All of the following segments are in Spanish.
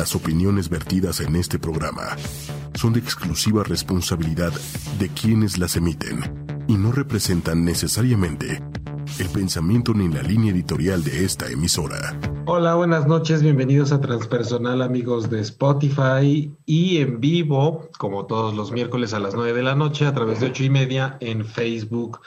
Las opiniones vertidas en este programa son de exclusiva responsabilidad de quienes las emiten y no representan necesariamente el pensamiento ni la línea editorial de esta emisora. Hola, buenas noches, bienvenidos a Transpersonal amigos de Spotify y en vivo, como todos los miércoles a las 9 de la noche, a través de ocho y media en Facebook,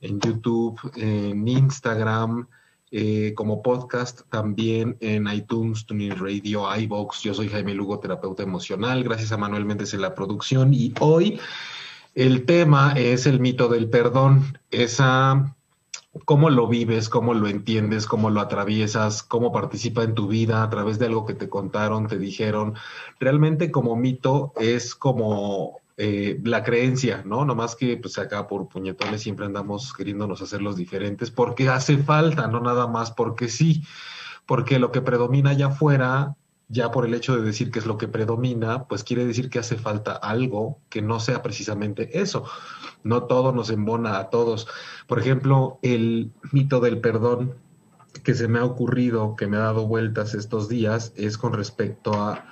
en YouTube, en Instagram, eh, como podcast también en iTunes, Tuning Radio, iBox. Yo soy Jaime Lugo, terapeuta emocional. Gracias a Manuel Méndez en la producción. Y hoy el tema es el mito del perdón. Esa, cómo lo vives, cómo lo entiendes, cómo lo atraviesas, cómo participa en tu vida a través de algo que te contaron, te dijeron. Realmente como mito es como eh, la creencia, ¿no? Nomás que pues acá por puñetones siempre andamos queriéndonos hacer los diferentes porque hace falta, no nada más porque sí, porque lo que predomina allá afuera, ya por el hecho de decir que es lo que predomina, pues quiere decir que hace falta algo que no sea precisamente eso. No todo nos embona a todos. Por ejemplo, el mito del perdón que se me ha ocurrido, que me ha dado vueltas estos días, es con respecto a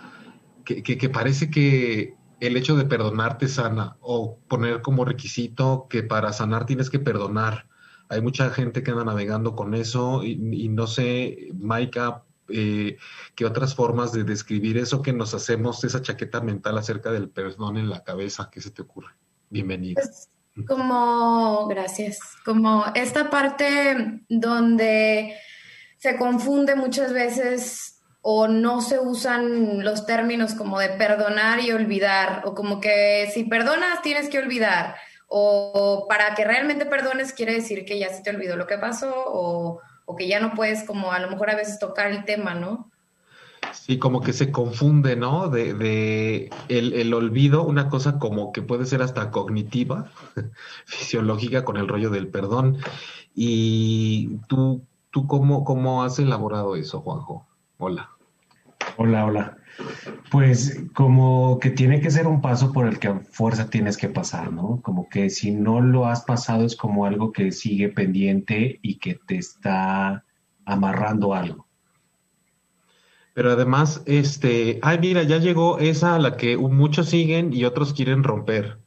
que parece que el hecho de perdonarte sana o poner como requisito que para sanar tienes que perdonar. Hay mucha gente que anda navegando con eso y, no sé, Maika, eh, qué otras formas de describir eso que nos hacemos, esa chaqueta mental acerca del perdón en la cabeza, ¿qué se te ocurre? Bienvenida. Pues, como, gracias, como esta parte donde se confunde muchas veces o no se usan los términos como de perdonar y olvidar, o como que si perdonas tienes que olvidar, o para que realmente perdones quiere decir que ya se te olvidó lo que pasó, o, que ya no puedes como a lo mejor a veces tocar el tema, ¿no? Sí, como que se confunde, ¿no? De, de el, el, olvido, una cosa como que puede ser hasta cognitiva, fisiológica con el rollo del perdón. Y tú, tú cómo, cómo has elaborado eso, Juanjo? Hola. Hola, hola. Pues como que tiene que ser un paso por el que a fuerza tienes que pasar, ¿no? Como que si no lo has pasado es como algo que sigue pendiente y que te está amarrando algo. Pero además, este, ay, mira, ya llegó esa a la que muchos siguen y otros quieren romper.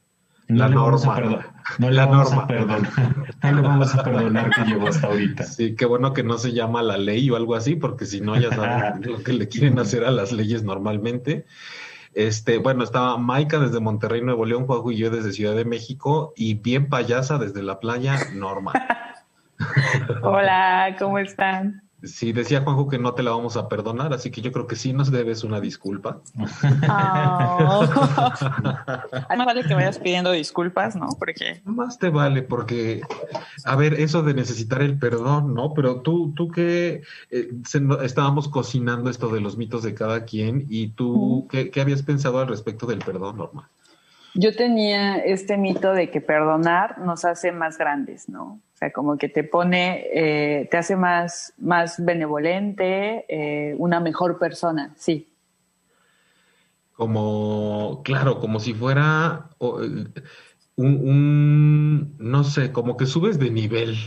No la norma. No le vamos a perdonar. No le vamos a perdonar que llegó hasta ahorita. Sí, qué bueno que no se llama la ley o algo así, porque si no, ya saben lo que le quieren hacer a las leyes normalmente. Este, bueno, estaba Maika desde Monterrey, Nuevo León, Juanjo y yo desde Ciudad de México, y bien payasa desde la playa, Norma. Hola, ¿cómo están? Sí, decía Juanjo que no te la vamos a perdonar, así que yo creo que sí nos debes una disculpa. Oh. más vale que vayas pidiendo disculpas, ¿no? Porque... Más te vale, porque, a ver, eso de necesitar el perdón, ¿no? Pero tú, tú que eh, estábamos cocinando esto de los mitos de cada quien y tú, ¿qué, ¿qué, habías pensado al respecto del perdón, Norma? Yo tenía este mito de que perdonar nos hace más grandes, ¿no? O sea, como que te pone, eh, te hace más, más benevolente, eh, una mejor persona, sí. Como, claro, como si fuera un, un, no sé, como que subes de nivel.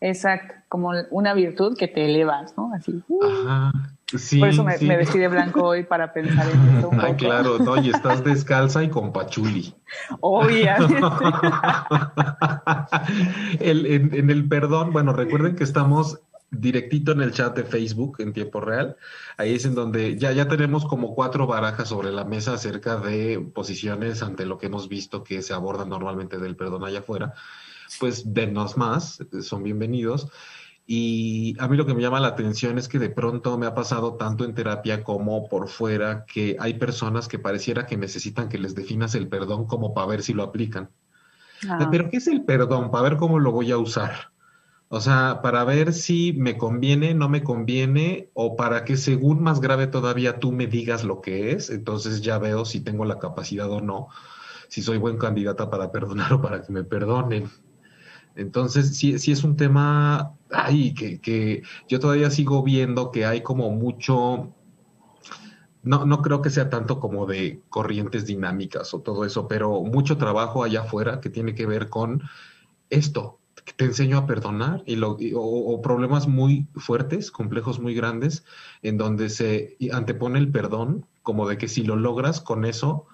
Exacto, como una virtud que te elevas, ¿no? Así. Uh. Ajá. Sí, Por eso me, vestí de blanco hoy para pensar en eso. Un claro, no, y estás descalza y con pachuli. Obviamente. el, en, en, el perdón, bueno, recuerden que estamos directito en el chat de Facebook en tiempo real. Ahí es en donde ya, ya tenemos como cuatro barajas sobre la mesa acerca de posiciones ante lo que hemos visto que se abordan normalmente del perdón allá afuera. Pues denos más, son bienvenidos. Y a mí lo que me llama la atención es que de pronto me ha pasado tanto en terapia como por fuera que hay personas que pareciera que necesitan que les definas el perdón como para ver si lo aplican. Ah. Pero ¿qué es el perdón? Para ver cómo lo voy a usar. O sea, para ver si me conviene, no me conviene, o para que según más grave todavía tú me digas lo que es, entonces ya veo si tengo la capacidad o no, si soy buen candidata para perdonar o para que me perdonen. Entonces, sí, sí es un tema, ay, que, que yo todavía sigo viendo que hay como mucho, no, no creo que sea tanto como de corrientes dinámicas o todo eso, pero mucho trabajo allá afuera que tiene que ver con esto, te enseño a perdonar y lo, o, problemas muy fuertes, complejos muy grandes, en donde se antepone el perdón, como de que si lo logras con eso,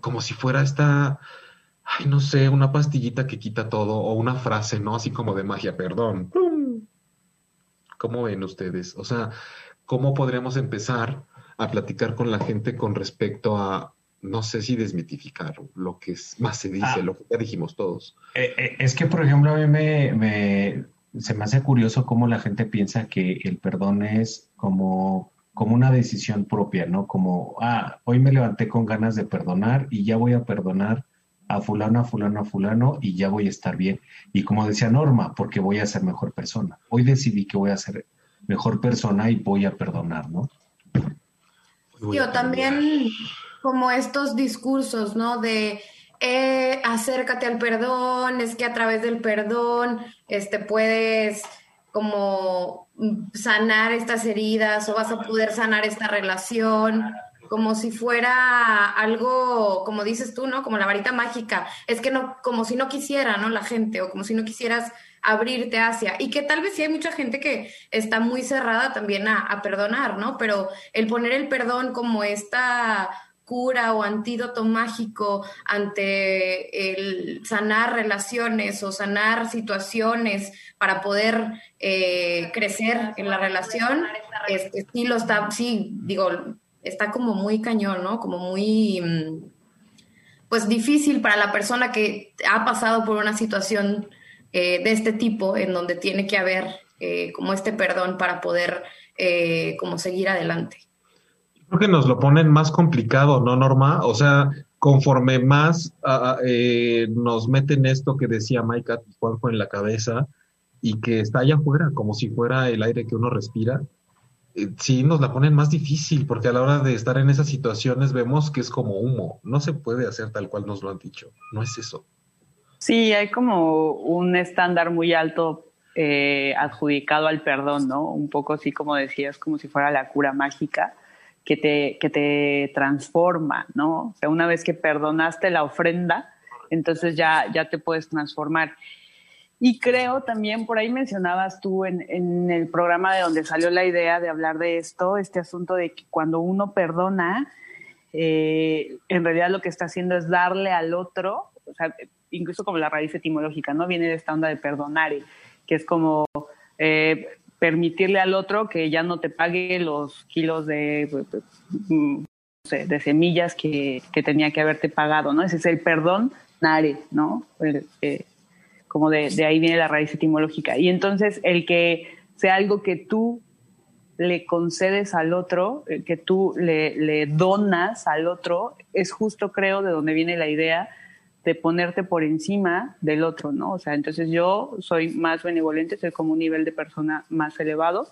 como si fuera esta, ay, no sé, una pastillita que quita todo o una frase, ¿no? Así como de magia, perdón. ¿Cómo ven ustedes? O sea, ¿cómo podríamos empezar a platicar con la gente con respecto a no sé si desmitificar lo que es, más se dice, ah. lo que ya dijimos todos. Eh, eh, es que, por ejemplo, a mí me, se me hace curioso cómo la gente piensa que el perdón es como, como una decisión propia, ¿no? Como, ah, hoy me levanté con ganas de perdonar y ya voy a perdonar a fulano, a fulano, a fulano y ya voy a estar bien. Y como decía Norma, porque voy a ser mejor persona. Hoy decidí que voy a ser mejor persona y voy a perdonar, ¿no? Yo también como estos discursos, ¿no? De eh, acércate al perdón, es que a través del perdón este, puedes como sanar estas heridas o vas a poder sanar esta relación, como si fuera algo, como dices tú, ¿no? Como la varita mágica. Es que no, como si no quisiera, ¿no? La gente, o como si no quisieras abrirte hacia. Y que tal vez sí hay mucha gente que está muy cerrada también a, a perdonar, ¿no? Pero el poner el perdón como esta cura o antídoto mágico ante el sanar relaciones o sanar situaciones para poder eh, crecer en la relación, este, sí lo está, sí, digo, está como muy cañón, ¿no? Como muy, mm, pues difícil para la persona que ha pasado por una situación eh, de este tipo en donde tiene que haber eh, como este perdón para poder como seguir adelante. Creo que nos lo ponen más complicado, ¿no, Norma? O sea, conforme más eh, nos meten esto que decía Maika Juanjo en la cabeza y que está allá afuera, como si fuera el aire que uno respira, eh, sí nos la ponen más difícil, porque a la hora de estar en esas situaciones vemos que es como humo, no se puede hacer tal cual nos lo han dicho, no es eso. Sí, hay como un estándar muy alto eh, adjudicado al perdón, ¿no? Un poco así como decías, como si fuera la cura mágica que te, que te transforma, ¿no? O sea, una vez que perdonaste la ofrenda, entonces ya, ya te puedes transformar. Y creo también, por ahí mencionabas tú en, en, el programa de donde salió la idea de hablar de esto, este asunto de que cuando uno perdona, eh, en realidad lo que está haciendo es darle al otro, o sea, incluso como la raíz etimológica, ¿no? Viene de esta onda de perdonar, que es como eh, permitirle al otro que ya no te pague los kilos de, mm, de semillas que, tenía que haberte pagado, ¿no? Ese es el perdón, nare, ¿no? Eh, como de, ahí viene la raíz etimológica. Y entonces el que sea algo que tú le concedes al otro, eh, que tú le, le donas al otro, es justo creo de donde viene la idea de ponerte por encima del otro, ¿no? O sea, entonces yo soy más benevolente, soy como un nivel de persona más elevado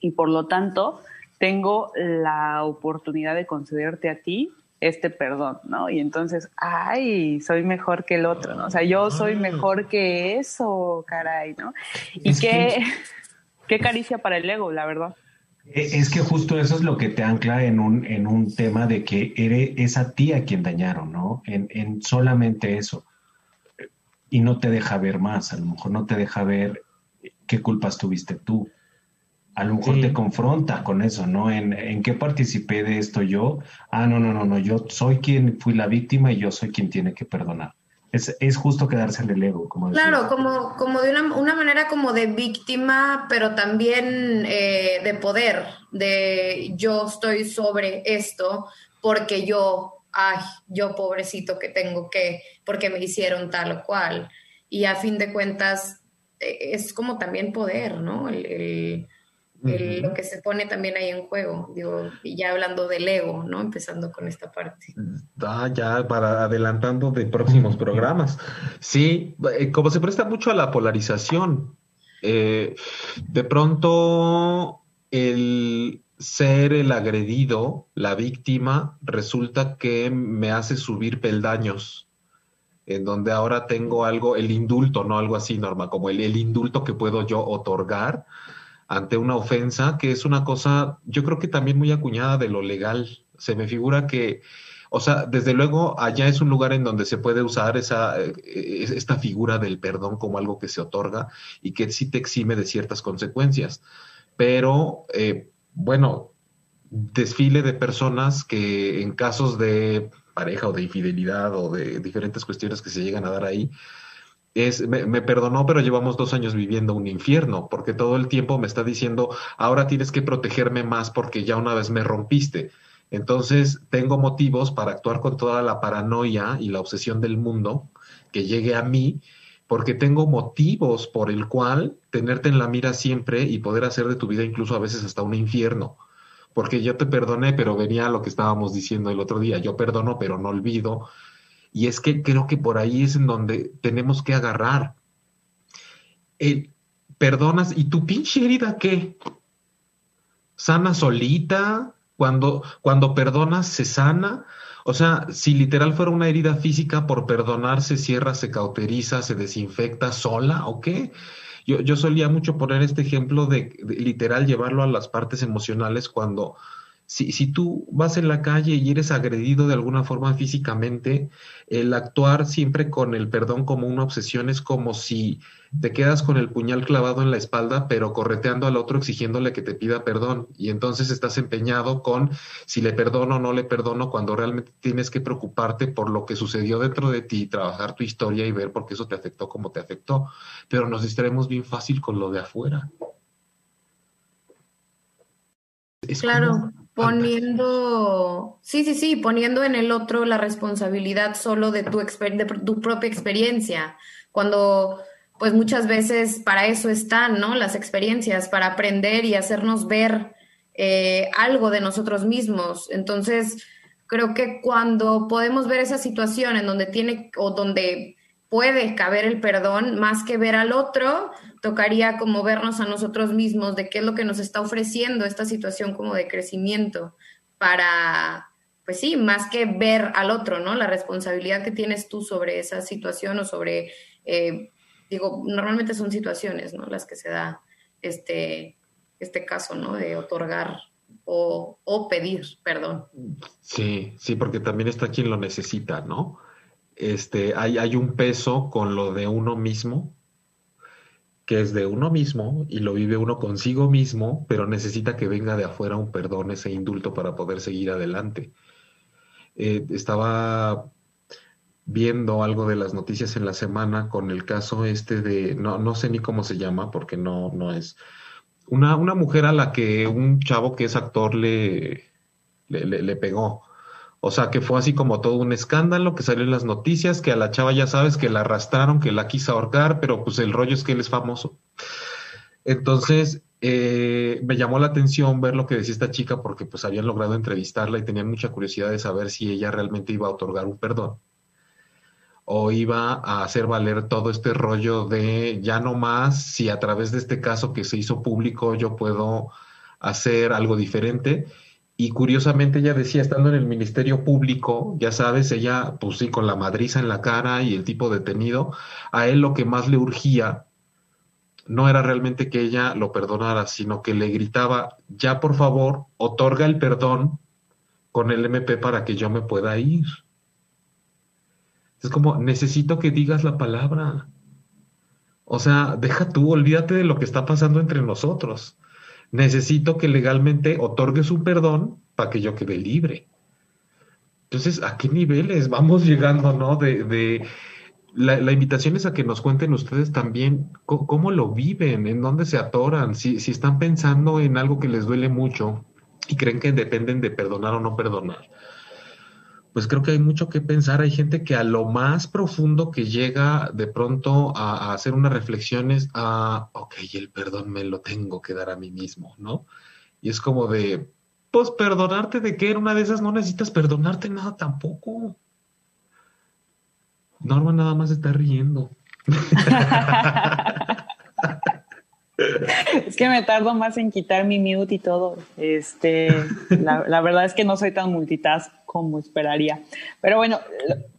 y por lo tanto tengo la oportunidad de concederte a ti este perdón, ¿no? Y entonces, ay, soy mejor que el otro, ¿no? O sea, yo soy ah. mejor que eso, caray, ¿no? Y qué, qué caricia para el ego, la verdad. E, es que justo eso es lo que te ancla en un, en un tema de que eres, es a ti a quien dañaron, ¿no? En, en, solamente eso. Y no te deja ver más, a lo mejor no te deja ver qué culpas tuviste tú. A lo mejor te confronta con eso, ¿no? ¿En, ¿En qué participé de esto yo? Ah, no, no, no, no, yo soy quien fui la víctima y yo soy quien tiene que perdonar. Es, es, justo quedarse en el ego, como Claro, como, como de una, una, manera como de víctima, pero también eh, de poder, de yo estoy sobre esto porque yo, ay, yo pobrecito que tengo que, porque me hicieron tal o cual. Y a fin de cuentas eh, es como también poder, ¿no? el lo que se pone también ahí en juego, digo, y ya hablando del ego, ¿no? Empezando con esta parte. Ah, ya para adelantando de próximos programas. Sí, eh, como se presta mucho a la polarización, eh, de pronto el ser el agredido, la víctima, resulta que me hace subir peldaños en donde ahora tengo algo, el indulto, no algo así, Norma, como el, el indulto que puedo yo otorgar ante una ofensa, que es una cosa, yo creo que también muy acuñada de lo legal. Se me figura que o sea, desde luego allá es un lugar en donde se puede usar esa, eh, esta figura del perdón como algo que se otorga y que sí te exime de ciertas consecuencias. Pero, eh, bueno, desfile de personas que en casos de pareja o de infidelidad o de diferentes cuestiones que se llegan a dar ahí, es, me, me, perdonó, pero llevamos dos años viviendo un infierno, porque todo el tiempo me está diciendo, ahora tienes que protegerme más porque ya una vez me rompiste. Entonces, tengo motivos para actuar con toda la paranoia y la obsesión del mundo que llegue a mí, porque tengo motivos por el cual tenerte en la mira siempre y poder hacer de tu vida incluso a veces hasta un infierno. Porque yo te perdoné, pero venía lo que estábamos diciendo el otro día, yo perdono, pero no olvido. Y es que creo que por ahí es en donde tenemos que agarrar. El, perdonas, ¿y tu pinche herida qué? ¿Sana solita? Cuando, cuando perdonas, se sana. O sea, si literal fuera una herida física, por perdonar se cierra, se cauteriza, se desinfecta sola, ¿o qué? Yo, yo solía mucho poner este ejemplo de, de, literal llevarlo a las partes emocionales cuando si, si tú vas en la calle y eres agredido de alguna forma físicamente, el actuar siempre con el perdón como una obsesión es como si te quedas con el puñal clavado en la espalda, pero correteando al otro exigiéndole que te pida perdón. Y entonces estás empeñado con si le perdono o no le perdono, cuando realmente tienes que preocuparte por lo que sucedió dentro de ti, trabajar tu historia y ver por qué eso te afectó como te afectó. Pero nos distraemos bien fácil con lo de afuera. Claro. Poniendo, sí, sí, sí, poniendo en el otro la responsabilidad solo de tu, de tu propia experiencia, cuando pues muchas veces para eso están, ¿no? Las experiencias, para aprender y hacernos ver eh, algo de nosotros mismos. Entonces, creo que cuando podemos ver esa situación en donde tiene o donde puede caber el perdón, más que ver al otro, tocaría como vernos a nosotros mismos de qué es lo que nos está ofreciendo esta situación como de crecimiento para, pues sí, más que ver al otro, ¿no? La responsabilidad que tienes tú sobre esa situación o sobre, eh, digo, normalmente son situaciones, ¿no? Las que se da este, este caso, ¿no? De otorgar o, o pedir perdón. Sí, sí, porque también está quien lo necesita, ¿no? Este, hay, hay un peso con lo de uno mismo que es de uno mismo y lo vive uno consigo mismo, pero necesita que venga de afuera un perdón, ese indulto para poder seguir adelante. Eh, estaba viendo algo de las noticias en la semana con el caso este de, no, no sé ni cómo se llama porque no, no es, una, una mujer a la que un chavo que es actor le, le, le, le pegó. O sea, que fue así como todo un escándalo, que salió en las noticias, que a la chava ya sabes que la arrastraron, que la quiso ahorcar, pero pues el rollo es que él es famoso. Entonces, eh, me llamó la atención ver lo que decía esta chica porque pues habían logrado entrevistarla y tenían mucha curiosidad de saber si ella realmente iba a otorgar un perdón o iba a hacer valer todo este rollo de ya no más si a través de este caso que se hizo público yo puedo hacer algo diferente y curiosamente ella decía, estando en el Ministerio Público, ya sabes, ella, pues sí, con la madriza en la cara y el tipo detenido, a él lo que más le urgía no era realmente que ella lo perdonara, sino que le gritaba, ya por favor, otorga el perdón con el MP para que yo me pueda ir. Es como, necesito que digas la palabra. O sea, deja tú, olvídate de lo que está pasando entre nosotros necesito que legalmente otorgues un perdón para que yo quede libre. Entonces, ¿a qué niveles vamos llegando, no? De, de la, la, invitación es a que nos cuenten ustedes también cómo, cómo lo viven, en dónde se atoran, si, si están pensando en algo que les duele mucho y creen que dependen de perdonar o no perdonar pues creo que hay mucho que pensar. Hay gente que a lo más profundo que llega de pronto a, a hacer unas reflexiones a, ok, el perdón me lo tengo que dar a mí mismo, ¿no? Y es como de, pues perdonarte de que en una de esas no necesitas perdonarte nada tampoco. Norma nada más está riendo. Es que me tardo más en quitar mi mute y todo. Este, la, la, verdad es que no soy tan multitask como esperaría. Pero bueno,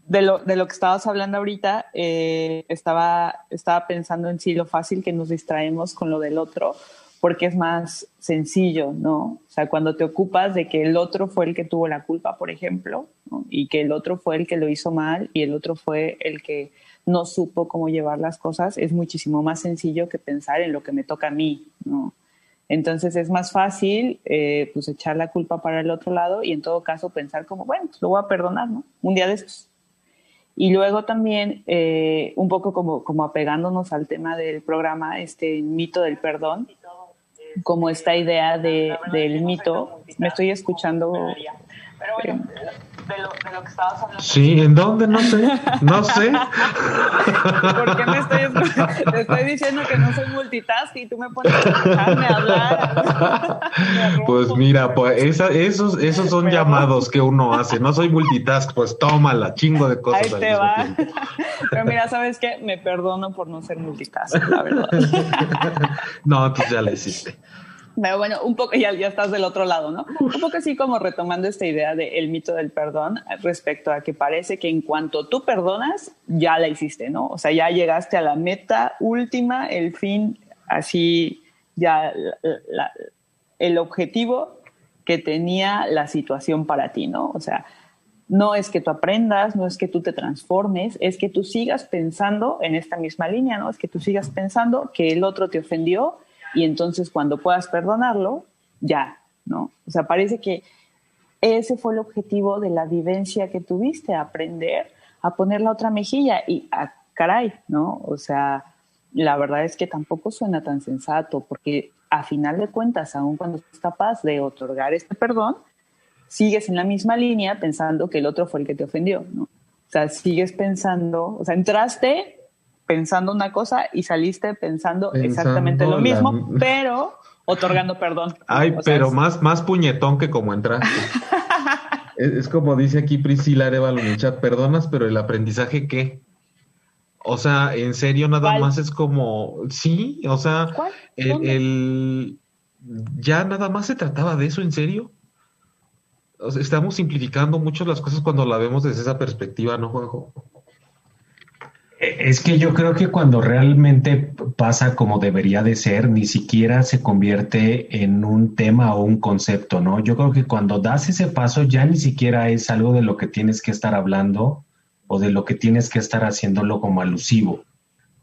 de lo, de lo que estabas hablando ahorita, eh, estaba, estaba pensando en sí lo fácil que nos distraemos con lo del otro, porque es más sencillo, ¿no? O sea, cuando te ocupas de que el otro fue el que tuvo la culpa, por ejemplo, y que el otro fue el que lo hizo mal y el otro fue el que no supo cómo llevar las cosas, es muchísimo más sencillo que pensar en lo que me toca a mí, ¿no? Entonces es más fácil eh, pues echar la culpa para el otro lado y en todo caso pensar como, bueno, pues lo voy a perdonar, ¿no? Un día de estos. Y luego también, eh, un poco como, como apegándonos al tema del programa, este mito del perdón, como esta idea de, del mito. Me estoy escuchando. De lo, de lo que estabas hablando. Sí, ¿en dónde? No sé, no sé. ¿Por qué me estoy, te estoy diciendo que no soy multitask y tú me pones a escucharme hablar? pues mira, pues esa, esos, esos son llamados que uno hace. No soy multitask, pues tómala, chingo de cosas. Ahí te va. Pero mira, ¿sabes qué? Me perdono por no ser multitask, la verdad. no, entonces ya la hiciste. Pero bueno, un poco, ya, ya estás del otro lado, ¿no? Un poco así como retomando esta idea del mito del perdón respecto a que parece que en cuanto tú perdonas, ya la hiciste, ¿no? O sea, ya llegaste a la meta última, el fin, así, ya el objetivo que tenía la situación para ti, ¿no? O sea, no es que tú aprendas, no es que tú te transformes, es que tú sigas pensando en esta misma línea, ¿no? Es que tú sigas pensando que el otro te ofendió y entonces cuando puedas perdonarlo, ya, ¿no? O sea, parece que ese fue el objetivo de la vivencia que tuviste, aprender a poner la otra mejilla y a ah, caray, ¿no? O sea, la verdad es que tampoco suena tan sensato porque a final de cuentas, aun cuando estás capaz de otorgar este perdón, sigues en la misma línea pensando que el otro fue el que te ofendió, ¿no? O sea, sigues pensando, o sea, entraste pensando una cosa y saliste pensando, exactamente lo mismo, pero otorgando perdón. Ay, pero más, más puñetón que como entraste. es, como dice aquí Priscila Arevalo en el chat, perdonas, pero el aprendizaje qué? O sea, en serio nada más es como, sí, o sea, el, ya nada más se trataba de eso, en serio. estamos simplificando mucho las cosas cuando la vemos desde esa perspectiva, ¿no, Juanjo? Es que yo creo que cuando realmente pasa como debería de ser, ni siquiera se convierte en un tema o un concepto, ¿no? Yo creo que cuando das ese paso ya ni siquiera es algo de lo que tienes que estar hablando o de lo que tienes que estar haciéndolo como alusivo.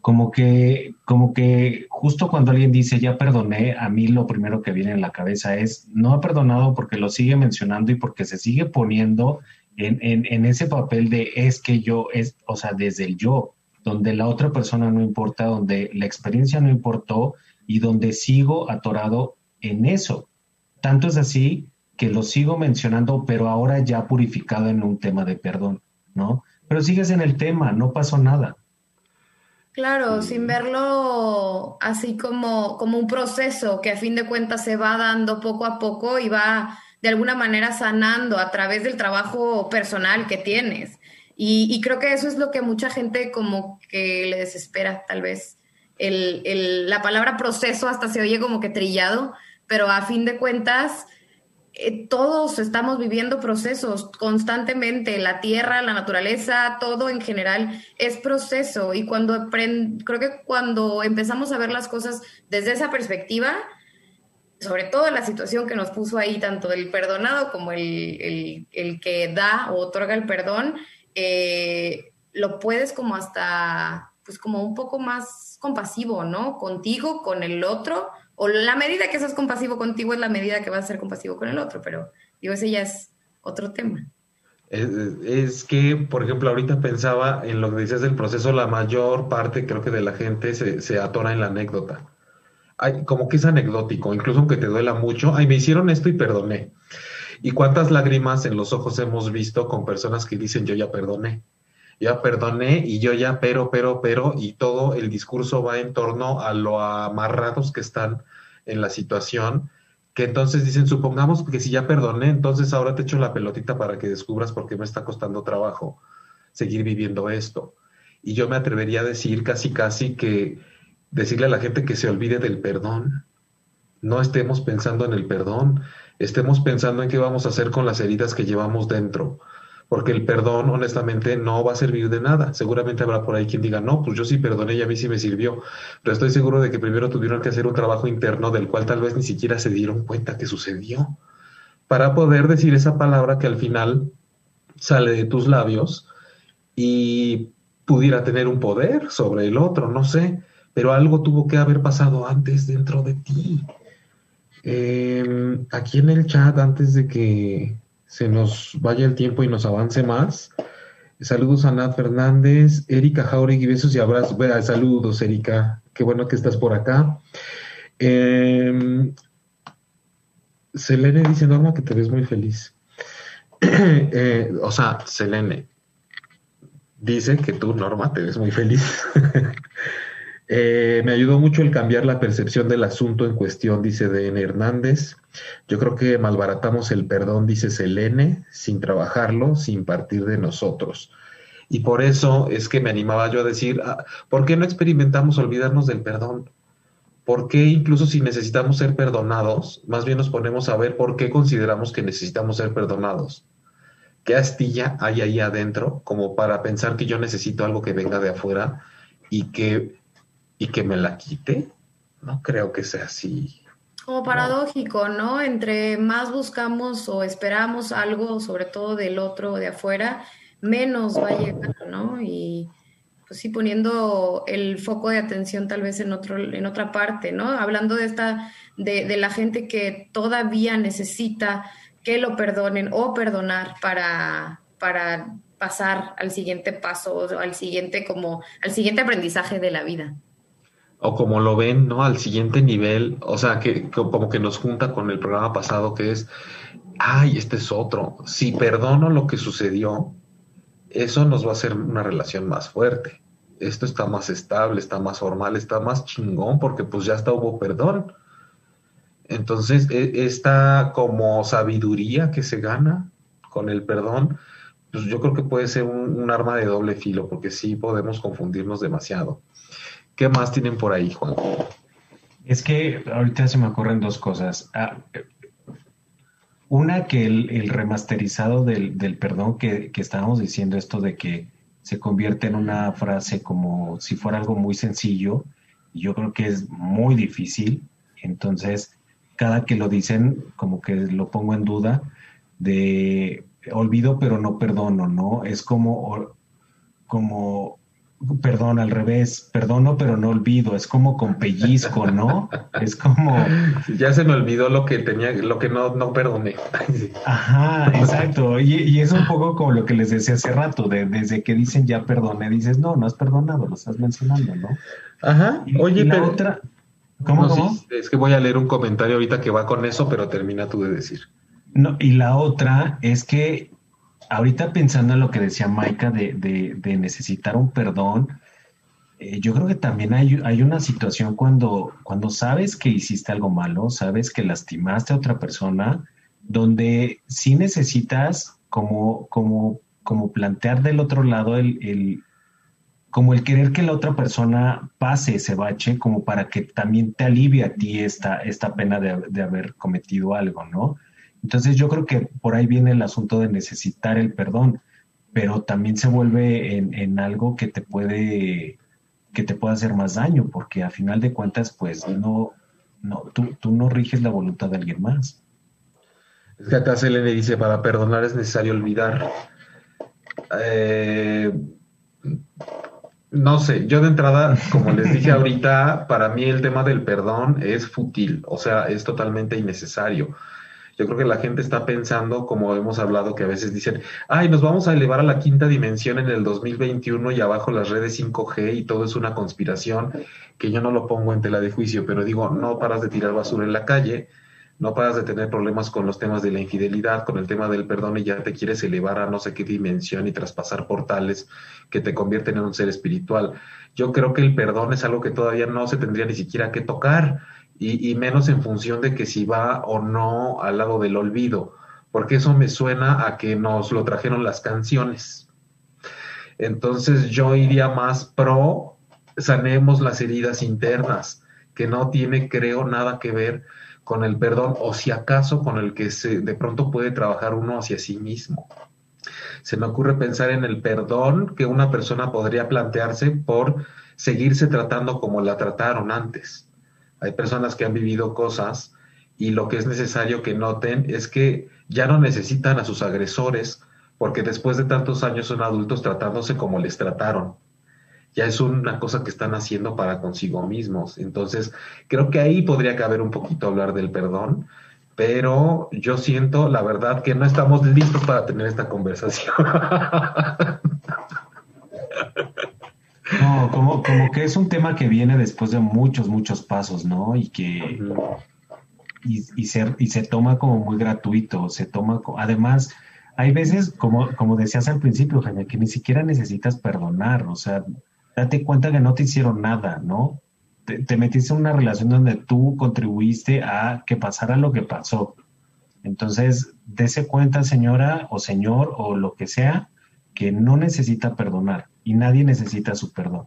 Como que, como que justo cuando alguien dice ya perdoné, a mí lo primero que viene en la cabeza es no ha perdonado porque lo sigue mencionando y porque se sigue poniendo en, en, en ese papel de es que yo, es, o sea, desde el yo donde la otra persona no importa, donde la experiencia no importó y donde sigo atorado en eso. Tanto es así que lo sigo mencionando, pero ahora ya purificado en un tema de perdón, ¿no? Pero sigues en el tema, no pasó nada. Claro, sin verlo así como, como un proceso que a fin de cuentas se va dando poco a poco y va de alguna manera sanando a través del trabajo personal que tienes. Y, creo que eso es lo que mucha gente como que le desespera, tal vez. El, la palabra proceso hasta se oye como que trillado, pero a fin de cuentas, eh, todos estamos viviendo procesos constantemente. La tierra, la naturaleza, todo en general es proceso. Y cuando creo que cuando empezamos a ver las cosas desde esa perspectiva, sobre todo la situación que nos puso ahí, tanto el perdonado como el, el, el que da o otorga el perdón, eh, lo puedes como hasta, pues como un poco más compasivo, ¿no? Contigo, con el otro, o la medida que seas compasivo contigo es la medida que vas a ser compasivo con el otro, pero digo, ese ya es otro tema. Es, que, por ejemplo, ahorita pensaba en lo que dices del proceso, la mayor parte creo que de la gente se, se atora en la anécdota. Ay, como que es anecdótico, incluso aunque te duela mucho, ay, me hicieron esto y perdoné. ¿Y cuántas lágrimas en los ojos hemos visto con personas que dicen yo ya perdoné? Ya perdoné y yo ya, pero, pero, pero, y todo el discurso va en torno a lo amarrados que están en la situación, que entonces dicen, supongamos que si ya perdoné, entonces ahora te echo la pelotita para que descubras por qué me está costando trabajo seguir viviendo esto. Y yo me atrevería a decir casi, casi que decirle a la gente que se olvide del perdón. No estemos pensando en el perdón estemos pensando en qué vamos a hacer con las heridas que llevamos dentro. porque el perdón, honestamente, no va a servir de nada. Seguramente habrá por ahí quien diga, no, pues yo sí perdoné y a mí sí me sirvió. Pero estoy seguro de que primero tuvieron que hacer un trabajo interno del cual tal vez ni siquiera se dieron cuenta que sucedió, para poder decir esa palabra que al final sale de tus labios y pudiera tener un poder sobre el otro, no sé, pero algo tuvo que haber pasado antes dentro de ti. Em, aquí en el chat, antes de que se nos vaya el tiempo y nos avance más. Saludos a Nat Fernández, Erika Jauregui, besos y abrazos. saludos, Erika. Qué bueno que estás por acá. Eh, Selene dice, Norma, que te ves muy feliz. Eh, o sea, Selene dice que tú, Norma, te ves muy feliz. Eh, me ayudó mucho el cambiar la percepción del asunto en cuestión, dice Den Hernández. Yo creo que malbaratamos el perdón, dice Selene, sin trabajarlo, sin partir de nosotros. Y por eso es que me animaba yo a decir, ah, ¿por qué no experimentamos olvidarnos del perdón? ¿Por qué incluso si necesitamos ser perdonados, más bien nos ponemos a ver por qué consideramos que necesitamos ser perdonados? ¿Qué astilla hay ahí adentro como para pensar que yo necesito algo que venga de afuera y que y que me la quite, no creo que sea así. Como paradójico, ¿no? Entre más buscamos o esperamos algo, sobre todo del otro de afuera, menos va a llegar, ¿no? Y pues sí, poniendo el foco de atención tal vez en otro, en otra parte, ¿no? Hablando de esta, de, de la gente que todavía necesita que lo perdonen o perdonar para, para pasar al siguiente paso, al siguiente como, al siguiente aprendizaje de la vida o como lo ven, ¿no? Al siguiente nivel, o sea, que, como que nos junta con el programa pasado, que es, ay, este es otro. Si perdono lo que sucedió, eso nos va a hacer una relación más fuerte. Esto está más estable, está más formal, está más chingón, porque pues ya está hubo perdón. Entonces, e, esta como sabiduría que se gana con el perdón, pues yo creo que puede ser un arma de doble filo, porque sí podemos confundirnos demasiado. ¿Qué más tienen por ahí, Juan? Es que ahorita se me ocurren dos cosas. Ah, una, que el, remasterizado del, perdón que, estábamos diciendo, esto de que se convierte en una frase como si fuera algo muy sencillo, yo creo que es muy difícil. Entonces, cada que lo dicen, como que lo pongo en duda de olvido pero no perdono, ¿no? Es como, como perdón, al revés, perdono pero no olvido, es como con pellizco, ¿no? Es como... Ya se me olvidó lo que tenía, lo que no, no perdoné. Ajá, exacto. Y, es un poco como lo que les decía hace rato, de, desde que dicen ya perdoné, dices, no, no has perdonado, lo estás mencionando, ¿no? Ajá, oye, pero... otra... ¿Cómo, no, es que voy a leer un comentario ahorita que va con eso, pero termina tú de decir. No, y la otra es que ahorita pensando en lo que decía Maika de, necesitar un perdón, eh, yo creo que también hay, hay, una situación cuando, cuando sabes que hiciste algo malo, sabes que lastimaste a otra persona, donde sí necesitas como, como, como plantear del otro lado el, como el querer que la otra persona pase ese bache, como para que también te alivie a ti esta, esta pena de, de haber cometido algo, ¿no? Entonces yo creo que por ahí viene el asunto de necesitar el perdón, pero también se vuelve en, algo que te puede que te puede hacer más daño, porque a final de cuentas, pues no, no, tú, tú no riges la voluntad de alguien más. Es que acá se le dice, para perdonar es necesario olvidar. Eh, no sé, yo de entrada, como les dije ahorita, para mí el tema del perdón es fútil, o sea, es totalmente innecesario. Yo creo que la gente está pensando, como hemos hablado, que a veces dicen, ay, nos vamos a elevar a la quinta dimensión en el 2021 y abajo las redes 5G y todo es una conspiración, que yo no lo pongo en tela de juicio, pero digo, no paras de tirar basura en la calle, no paras de tener problemas con los temas de la infidelidad, con el tema del perdón y ya te quieres elevar a no sé qué dimensión y traspasar portales que te convierten en un ser espiritual. Yo creo que el perdón es algo que todavía no se tendría ni siquiera que tocar y, menos en función de que si va o no al lado del olvido, porque eso me suena a que nos lo trajeron las canciones. Entonces yo iría más pro, sanemos las heridas internas, que no tiene, creo, nada que ver con el perdón, o si acaso con el que se, de pronto puede trabajar uno hacia sí mismo. Se me ocurre pensar en el perdón que una persona podría plantearse por seguirse tratando como la trataron antes. Hay personas que han vivido cosas y lo que es necesario que noten es que ya no necesitan a sus agresores porque después de tantos años son adultos tratándose como les trataron. Ya es una cosa que están haciendo para consigo mismos. Entonces, creo que ahí podría caber un poquito hablar del perdón, pero yo siento, la verdad, que no estamos listos para tener esta conversación. No, como, como que es un tema que viene después de muchos, muchos pasos, ¿no? Y que y, y, se, y se toma como muy gratuito, se toma, además, hay veces, como, como decías al principio, Jaime, que ni siquiera necesitas perdonar, o sea, date cuenta que no te hicieron nada, ¿no? Te, te, metiste en una relación donde tú contribuiste a que pasara lo que pasó. Entonces, dese cuenta, señora o señor o lo que sea, que no necesita perdonar y nadie necesita su perdón.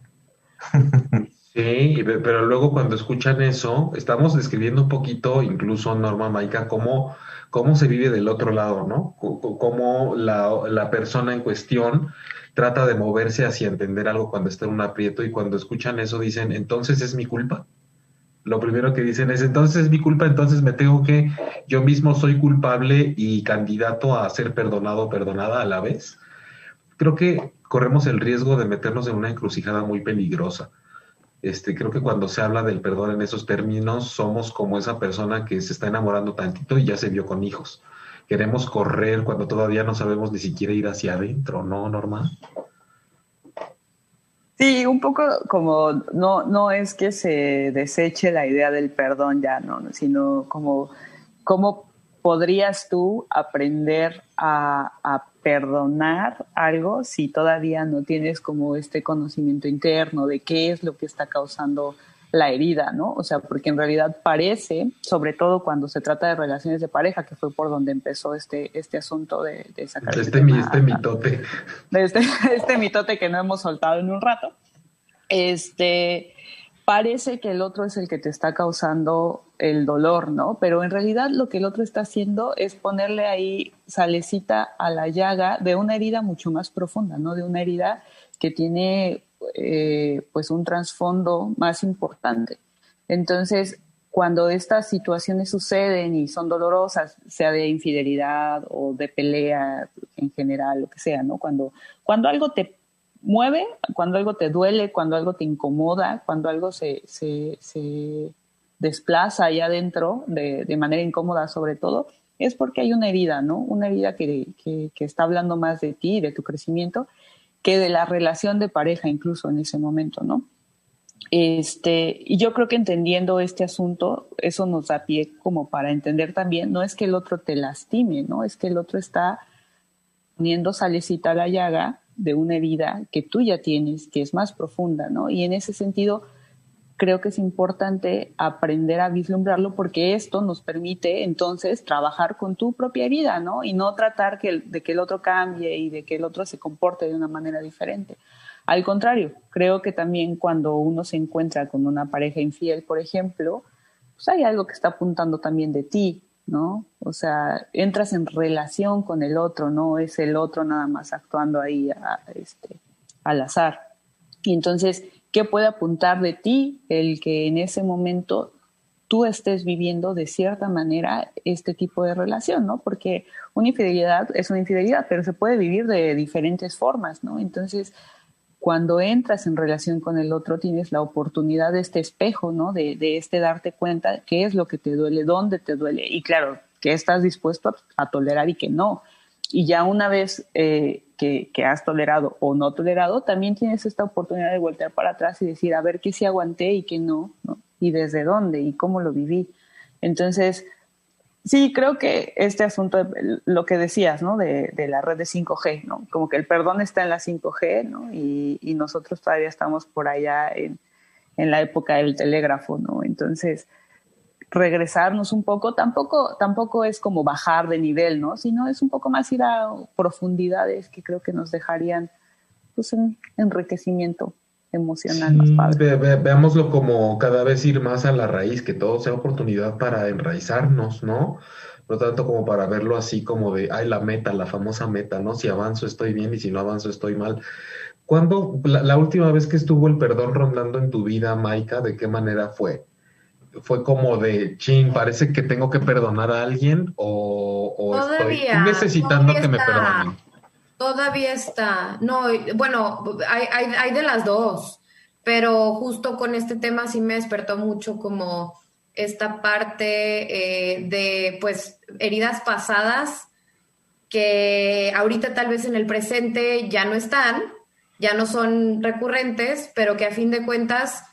Sí, pero luego cuando escuchan eso, estamos describiendo un poquito, incluso Norma Maica, cómo, cómo se vive del otro lado, ¿no? Cómo la, la persona en cuestión trata de moverse hacia entender algo cuando está en un aprieto y cuando escuchan eso dicen, entonces es mi culpa. Lo primero que dicen es, entonces es mi culpa, entonces me tengo que, yo mismo soy culpable y candidato a ser perdonado o perdonada a la vez. Creo que corremos el riesgo de meternos en una encrucijada muy peligrosa este, creo que cuando se habla del perdón en esos términos, somos como esa persona que se está enamorando tantito y ya se vio con hijos. Queremos correr cuando todavía no sabemos ni siquiera ir hacia adentro, ¿no, Norma? Sí, un poco como no, no es que se deseche la idea del perdón ya, ¿no? Sino como cómo podrías tú aprender a, a perdonar algo si todavía no tienes como este conocimiento interno de qué es lo que está causando la herida, ¿no? O sea, porque en realidad parece, sobre todo cuando se trata de relaciones de pareja, que fue por donde empezó este, este asunto de, de sacar... Este, este mitote. De este, este mitote que no hemos soltado en un rato. Este, parece que el otro es el que te está causando el dolor, ¿no? Pero en realidad lo que el otro está haciendo es ponerle ahí salecita a la llaga de una herida mucho más profunda, ¿no? De una herida que tiene eh, pues un trasfondo más importante. Entonces, cuando estas situaciones suceden y son dolorosas, sea de infidelidad o de pelea en general, lo que sea, ¿no? Cuando, cuando algo te mueve, cuando algo te duele, cuando algo te incomoda, cuando algo se, se, desplaza ahí adentro de, de, manera incómoda sobre todo, es porque hay una herida, ¿no? Una herida que, que, que, está hablando más de ti, de tu crecimiento, que de la relación de pareja incluso en ese momento, ¿no? Este, y yo creo que entendiendo este asunto, eso nos da pie como para entender también, no es que el otro te lastime, ¿no? Es que el otro está poniendo salecita a la llaga de una herida que tú ya tienes, que es más profunda, ¿no? Y en ese sentido, creo que es importante aprender a vislumbrarlo porque esto nos permite entonces trabajar con tu propia herida, ¿no? Y no tratar que de que el otro cambie y de que el otro se comporte de una manera diferente. Al contrario, creo que también cuando uno se encuentra con una pareja infiel, por ejemplo, pues hay algo que está apuntando también de ti, ¿no? O sea, entras en relación con el otro, no es el otro nada más actuando ahí a, este, al azar. Y entonces, ¿qué puede apuntar de ti el que en ese momento tú estés viviendo de cierta manera este tipo de relación, ¿no? Porque una infidelidad es una infidelidad, pero se puede vivir de diferentes formas, ¿no? Entonces, cuando entras en relación con el otro tienes la oportunidad de este espejo, ¿no? De, este darte cuenta qué es lo que te duele, dónde te duele y claro, qué estás dispuesto a, tolerar y que no. Y ya una vez eh, que, que, has tolerado o no tolerado, también tienes esta oportunidad de voltear para atrás y decir, a ver qué sí aguanté y qué no, ¿no? Y desde dónde y cómo lo viví. Entonces, Sí, creo que este asunto, lo que decías, ¿no? De, de, la red de 5G, ¿no? Como que el perdón está en la 5G, ¿no? Y, y nosotros todavía estamos por allá en, la época del telégrafo, ¿no? Entonces, regresarnos un poco, tampoco, tampoco es como bajar de nivel, ¿no? Sino es un poco más ir a profundidades que creo que nos dejarían, pues, en enriquecimiento emocional más padre. Ve, ve, veámoslo como cada vez ir más a la raíz, que todo sea oportunidad para enraizarnos, ¿no? no tanto como para verlo así como de, ay, la meta, la famosa meta, ¿no? Si avanzo estoy bien y si no avanzo estoy mal. ¿Cuándo, la, última vez que estuvo el perdón rondando en tu vida, Maika, de qué manera fue? ¿Fue como de, chin, parece que tengo que perdonar a alguien o, estoy necesitando que me perdonen? Todavía está. No, bueno, hay, hay, hay de las dos, pero justo con este tema sí me despertó mucho como esta parte eh, de pues heridas pasadas que ahorita tal vez en el presente ya no están, ya no son recurrentes, pero que a fin de cuentas,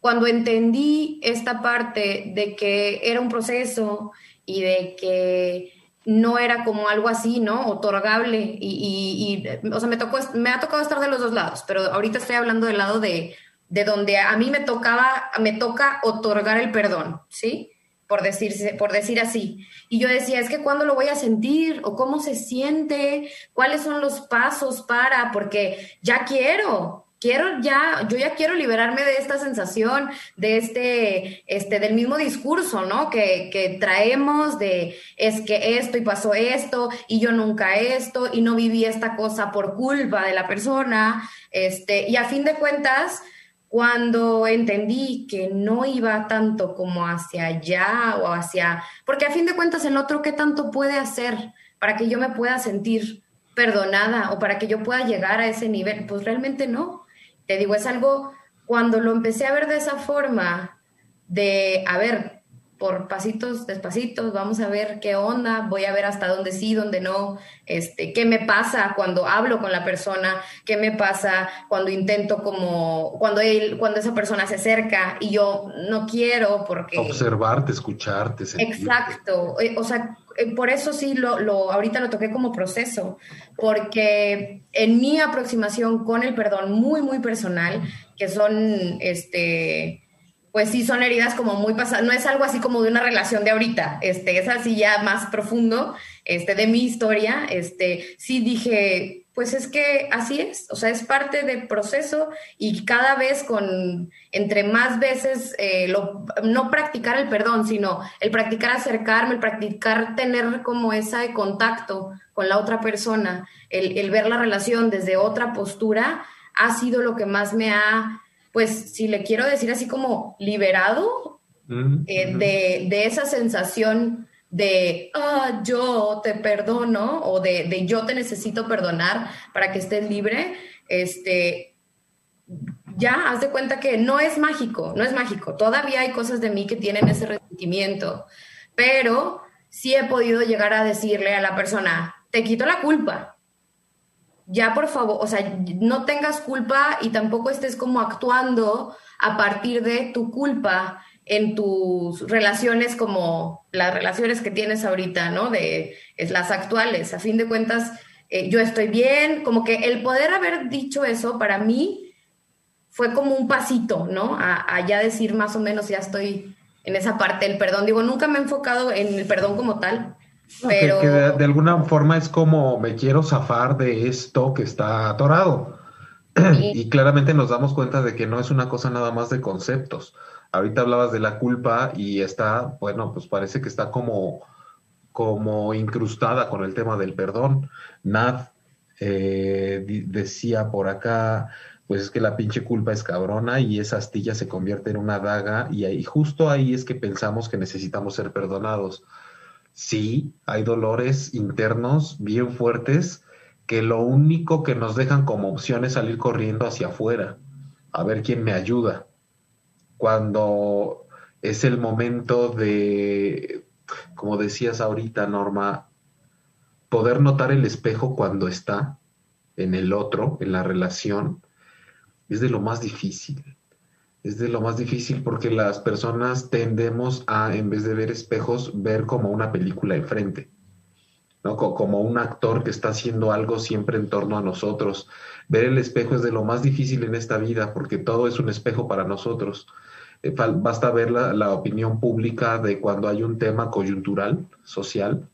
cuando entendí esta parte de que era un proceso y de que no era como algo así, ¿no? Otorgable y, y, o sea, me, tocó, me ha tocado estar de los dos lados, pero ahorita estoy hablando del lado de de donde a mí me tocaba, me toca otorgar el perdón, ¿sí? Por, decirse, por decir así. Y yo decía, es que ¿cuándo lo voy a sentir? ¿O cómo se siente? ¿Cuáles son los pasos para? Porque ya quiero, quiero ya, yo ya quiero liberarme de esta sensación, de este, este, del mismo discurso, ¿no? Que, que, traemos de es que esto y pasó esto y yo nunca esto y no viví esta cosa por culpa de la persona, este, y a fin de cuentas, cuando entendí que no iba tanto como hacia allá o hacia, porque a fin de cuentas el otro qué tanto puede hacer para que yo me pueda sentir perdonada o para que yo pueda llegar a ese nivel, pues realmente no. Te digo, es algo, cuando lo empecé a ver de esa forma, de, a ver, por pasitos, despacitos, vamos a ver qué onda, voy a ver hasta dónde sí, dónde no, este, qué me pasa cuando hablo con la persona, qué me pasa cuando intento como, cuando, él, cuando esa persona se acerca y yo no quiero porque... Observarte, escucharte. Exacto, eh, o sea, eh, por eso sí lo, lo, ahorita lo toqué como proceso, porque en mi aproximación con el perdón muy, muy personal, que son, este pues sí son heridas como muy pasadas, no es algo así como de una relación de ahorita, este, es así ya más profundo, este, de mi historia, este, sí dije, pues es que así es, o sea, es parte del proceso y cada vez con, entre más veces, eh, no practicar el perdón, sino el practicar acercarme, el practicar tener como ese contacto con la otra persona, el ver la relación desde otra postura, ha sido lo que más me ha pues si le quiero decir así como liberado eh, de, esa sensación de, ah, yo te perdono o de, yo te necesito perdonar para que estés libre, este, ya haz de cuenta que no es mágico, no es mágico. Todavía hay cosas de mí que tienen ese resentimiento, pero sí he podido llegar a decirle a la persona, te quito la culpa, ya por favor, o sea, no tengas culpa y tampoco estés como actuando a partir de tu culpa en tus relaciones como las relaciones que tienes ahorita, ¿no? De es las actuales. A fin de cuentas, eh, yo estoy bien, como que el poder haber dicho eso para mí fue como un pasito, ¿no? A, a ya decir más o menos ya estoy en esa parte del perdón. Digo, nunca me he enfocado en el perdón como tal, pero... Que, de, alguna forma es como me quiero zafar de esto que está atorado. Y claramente nos damos cuenta de que no es una cosa nada más de conceptos. Ahorita hablabas de la culpa y está, bueno, pues parece que está como, como incrustada con el tema del perdón. Nad eh, decía por acá, pues es que la pinche culpa es cabrona y esa astilla se convierte en una daga y ahí, justo ahí es que pensamos que necesitamos ser perdonados sí, hay dolores internos bien fuertes que lo único que nos dejan como opción es salir corriendo hacia afuera, a ver quién me ayuda. Cuando es el momento de, como decías ahorita, Norma, poder notar el espejo cuando está en el otro, en la relación, es de lo más difícil es de lo más difícil porque las personas tendemos a, en vez de ver espejos, ver como una película enfrente, ¿no? Como un actor que está haciendo algo siempre en torno a nosotros. Ver el espejo es de lo más difícil en esta vida porque todo es un espejo para nosotros. Eh, basta ver la, la opinión pública de cuando hay un tema coyuntural, social,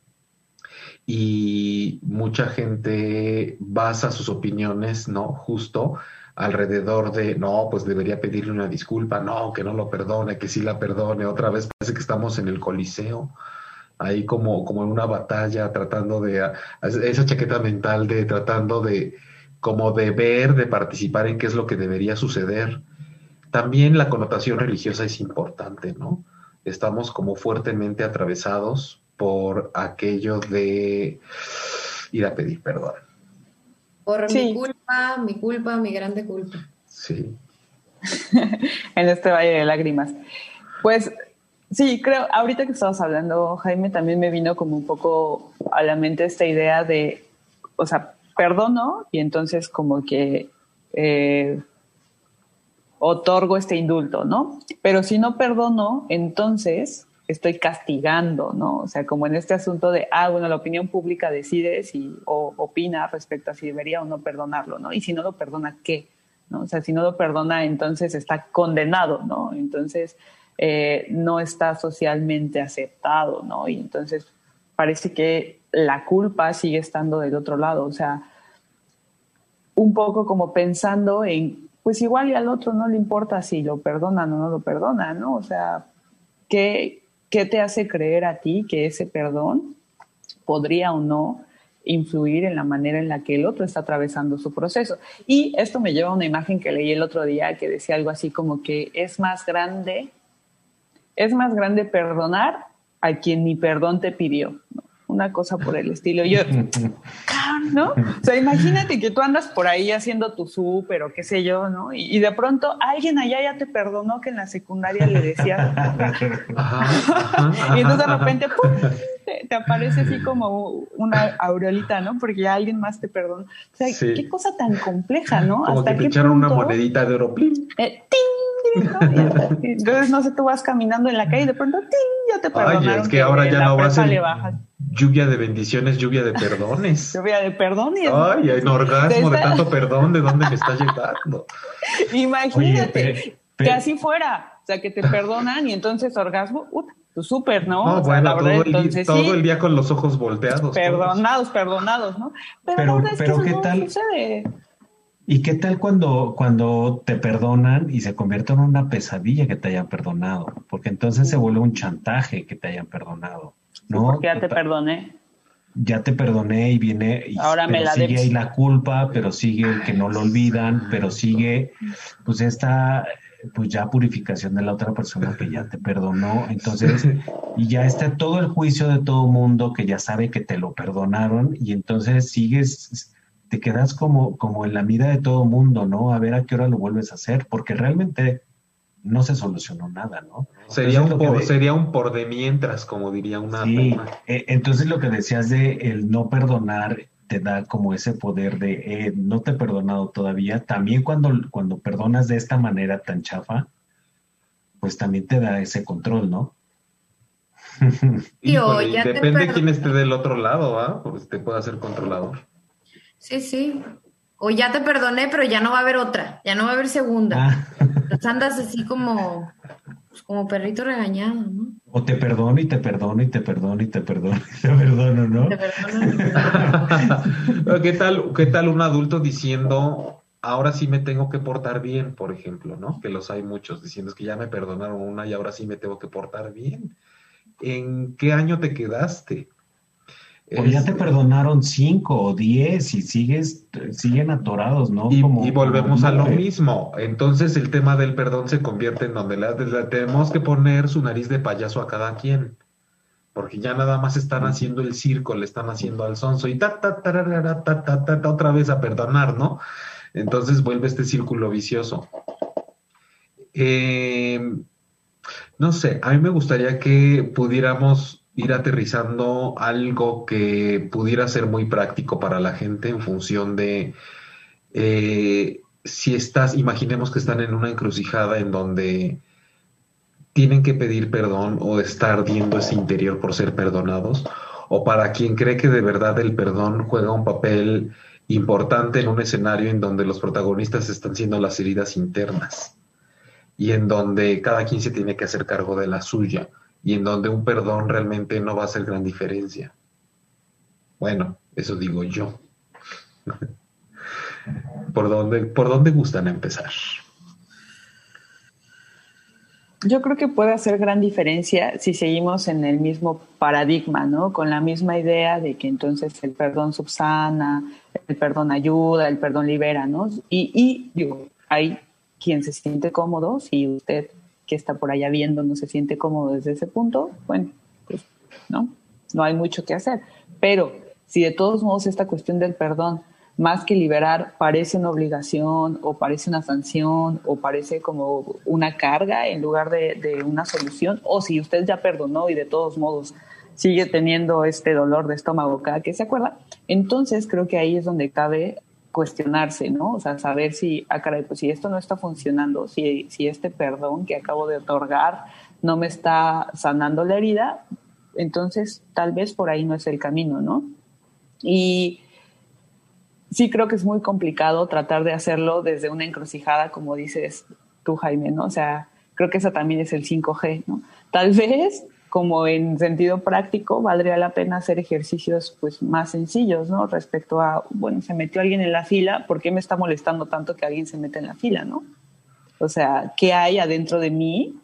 y mucha gente basa sus opiniones, ¿no? Justo alrededor de, no, pues debería pedirle una disculpa, no, que no lo perdone, que sí la perdone, otra vez parece que estamos en el Coliseo ahí como, como en una batalla, tratando de, esa chaqueta mental de tratando de, como de ver, de participar en qué es lo que debería suceder. También la connotación religiosa es importante, ¿no? Estamos como fuertemente atravesados por aquello de ir a pedir perdón. Por mi culpa, mi culpa, mi grande culpa. Sí. en este valle de lágrimas. Pues sí, creo, ahorita que estabas hablando, Jaime, también me vino como un poco a la mente esta idea de, o sea, perdono y entonces como que eh, otorgo este indulto, ¿no? Pero si no perdono, entonces estoy castigando, ¿no? O sea, como en este asunto de, ah, bueno, la opinión pública decide si o opina respecto a si debería o no perdonarlo, ¿no? Y si no lo perdona, ¿qué? ¿No? O sea, si no lo perdona, entonces está condenado, ¿no? Entonces eh, no está socialmente aceptado, ¿no? Y entonces parece que la culpa sigue estando del otro lado, o sea, un poco como pensando en, pues igual y al otro no le importa si lo perdonan o no lo perdonan, ¿no? O sea, ¿qué, ¿qué te hace creer a ti que ese perdón podría o no influir en la manera en la que el otro está atravesando su proceso? Y esto me lleva a una imagen que leí el otro día que decía algo así como que es más grande es más grande perdonar a quien ni perdón te pidió. Una cosa por el estilo. Yo, ¿no? O sea, imagínate que tú andas por ahí haciendo tu súper o qué sé yo, ¿no? Y, de pronto alguien allá ya te perdonó que en la secundaria le decías. y entonces de repente, ¡pum! Te, aparece así como una aureolita, ¿no? Porque ya alguien más te perdonó. O sea, qué cosa tan compleja, ¿no? Como Hasta que te echaron una monedita de oro. Eh, ¡ting! entonces, no sé, tú vas caminando en la calle y de pronto, ya te perdonaron. Ay, es que ahora ya no va a ser lluvia de bendiciones, lluvia de perdones. lluvia de perdones. Ay, hay un orgasmo de tanto perdón, ¿de dónde me está llegando? Imagínate que así fuera. O sea, que te perdonan y entonces orgasmo, uh, súper, ¿no? No, bueno, todo, el, todo el, día con los ojos volteados. Perdonados, perdonados, ¿no? Pero, pero, ¿qué tal? ¿Y qué tal cuando, cuando te perdonan y se convierte en una pesadilla que te hayan perdonado? Porque entonces se vuelve un chantaje que te hayan perdonado. ¿no? porque ya te perdoné. Ya te perdoné y viene. Y, Ahora me la sigue ahí la culpa, pero sigue el que no lo olvidan, pero sigue, pues esta, pues ya purificación de la otra persona que ya te perdonó. Entonces, y ya está todo el juicio de todo mundo que ya sabe que te lo perdonaron y entonces sigues te quedas como, como en la mira de todo mundo, ¿no? A ver a qué hora lo vuelves a hacer, porque realmente no se solucionó nada, ¿no? Sería, un por, sería un por de mientras, como diría una. Sí, e, entonces lo que decías de el no perdonar te da como ese poder de eh, no te he perdonado todavía. También cuando, cuando perdonas de esta manera tan chafa, pues también te da ese control, ¿no? y depende de quién esté del otro lado, ¿ah? Pues te puede hacer controlador. Sí, sí. O ya te perdoné, pero ya no va a haber otra, ya no va a haber segunda. Ah. Entonces andas así como, pues, como perrito regañado, ¿no? O te perdono y te perdono y te perdono y te perdono y te perdono, ¿no? Te ¿Qué tal, ¿Qué tal un adulto diciendo, ahora sí me tengo que portar bien, por ejemplo, ¿no? Que los hay muchos diciendo es que ya me perdonaron una y ahora sí me tengo que portar bien. ¿En qué año te quedaste? O ya te perdonaron cinco o diez y sigues, siguen atorados, ¿no? Y, volvemos a lo mismo. Entonces el tema del perdón se convierte en donde le, tenemos que poner su nariz de payaso a cada quien. Porque ya nada más están haciendo el circo, le están haciendo al sonso y ta, ta, ta, ta, ta, ta, otra vez a perdonar, ¿no? Entonces vuelve este círculo vicioso. Eh, no sé, a mí me gustaría que pudiéramos ir aterrizando algo que pudiera ser muy práctico para la gente en función de eh, si estás, imaginemos que están en una encrucijada en donde tienen que pedir perdón o estar viendo ese interior por ser perdonados, o para quien cree que de verdad el perdón juega un papel importante en un escenario en donde los protagonistas están siendo las heridas internas y en donde cada quien se tiene que hacer cargo de la suya y en donde un perdón realmente no va a hacer gran diferencia. Bueno, eso digo yo. ¿Por dónde, ¿Por dónde gustan empezar? yo creo que puede hacer gran diferencia si seguimos en el mismo paradigma, ¿no? Con la misma idea de que entonces el perdón subsana, el perdón ayuda, el perdón libera, ¿no? Y, y digo, hay quien se siente cómodo, si usted que está por allá viendo no se siente cómodo desde ese punto, bueno, pues no, no hay mucho que hacer. Pero si de todos modos esta cuestión del perdón más que liberar, parece una obligación o parece una sanción o parece como una carga en lugar de, una solución, o si usted ya perdonó y de todos modos sigue teniendo este dolor de estómago cada que se acuerda, entonces creo que ahí es donde cabe cuestionarse, ¿no? O sea, saber si, ah, caray, pues si esto no está funcionando, si, si este perdón que acabo de otorgar no me está sanando la herida, entonces tal vez por ahí no es el camino, ¿no? Y sí creo que es muy complicado tratar de hacerlo desde una encrucijada, como dices tú, Jaime, ¿no? O sea, creo que eso también es el 5G, ¿no? Tal vez, como en sentido práctico, valdría la pena hacer ejercicios pues más sencillos, ¿no? Respecto a, bueno, se metió alguien en la fila, ¿por qué me está molestando tanto que alguien se meta en la fila, ¿no? O sea, ¿qué hay adentro de mí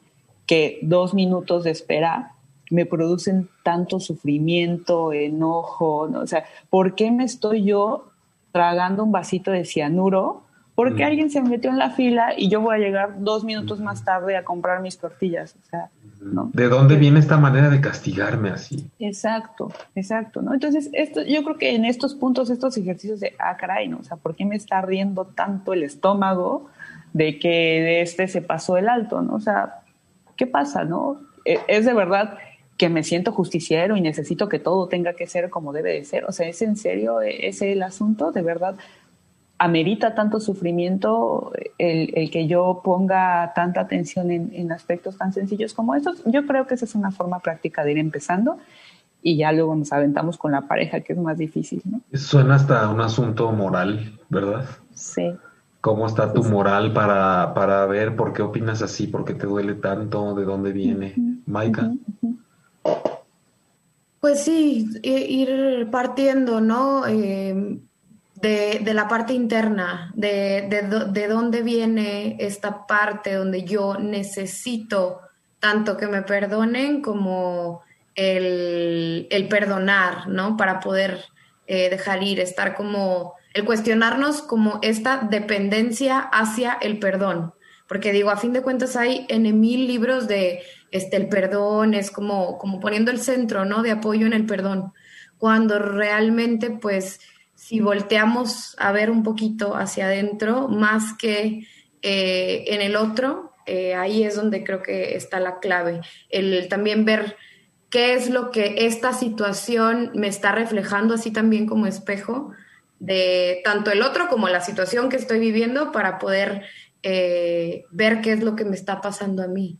que dos minutos de espera me producen tanto sufrimiento, enojo, ¿no? O sea, ¿por qué me estoy yo tragando un vasito de cianuro porque alguien se metió en la fila y yo voy a llegar dos minutos más tarde a comprar mis tortillas. O sea, ¿no? ¿De dónde viene esta manera de castigarme así? Exacto, exacto, ¿no? Entonces, esto, yo creo que en estos puntos, estos ejercicios de, ah, caray, ¿no? O sea, ¿por qué me está ardiendo tanto el estómago de que de este se pasó el alto, ¿no? O sea, ¿qué pasa, no? E, es de verdad que me siento justiciero y necesito que todo tenga que ser como debe de ser. O sea, ¿es en serio ese el asunto? ¿De verdad amerita tanto sufrimiento el, que yo ponga tanta atención en, aspectos tan sencillos como estos? Yo creo que esa es una forma práctica de ir empezando y ya luego nos aventamos con la pareja, que es más difícil, ¿no? Suena hasta un asunto moral, ¿verdad? Sí. ¿Cómo está tu moral para, para ver por qué opinas así, por qué te duele tanto, de dónde viene? Maika. Pues sí, ir partiendo, ¿no? Em, de, la parte interna, de, de, dónde viene esta parte donde yo necesito tanto que me perdonen como el, perdonar, ¿no? Para poder eh, dejar ir, estar como, el cuestionarnos como esta dependencia hacia el perdón. Porque digo, a fin de cuentas hay en mil libros de este, el perdón, es como, como poniendo el centro, ¿no? De apoyo en el perdón. Cuando realmente, pues, si volteamos a ver un poquito hacia adentro, más que eh, en el otro, eh, ahí es donde creo que está la clave. El también ver qué es lo que esta situación me está reflejando, así también como espejo, de tanto el otro como la situación que estoy viviendo para poder eh, ver qué es lo que me está pasando a mí.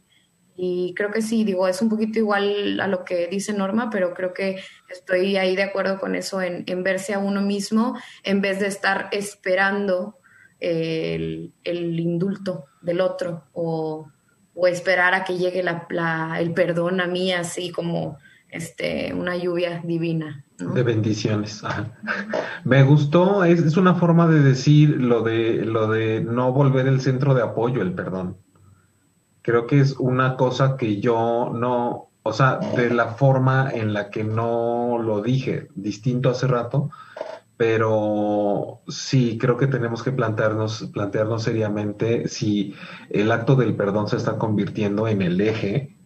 Y creo que sí, digo, es un poquito igual a lo que dice Norma, pero creo que estoy ahí de acuerdo con eso, en, verse a uno mismo en vez de estar esperando el, indulto del otro o, esperar a que llegue el perdón a mí así como este, una lluvia divina. De bendiciones. Me gustó, es, es, una forma de decir lo de, lo de no volver el centro de apoyo, el perdón. Creo que es una cosa que yo no, o sea, de la forma en la que no lo dije, distinto hace rato, pero sí, creo que tenemos que plantearnos, plantearnos seriamente si el acto del perdón se está convirtiendo en el eje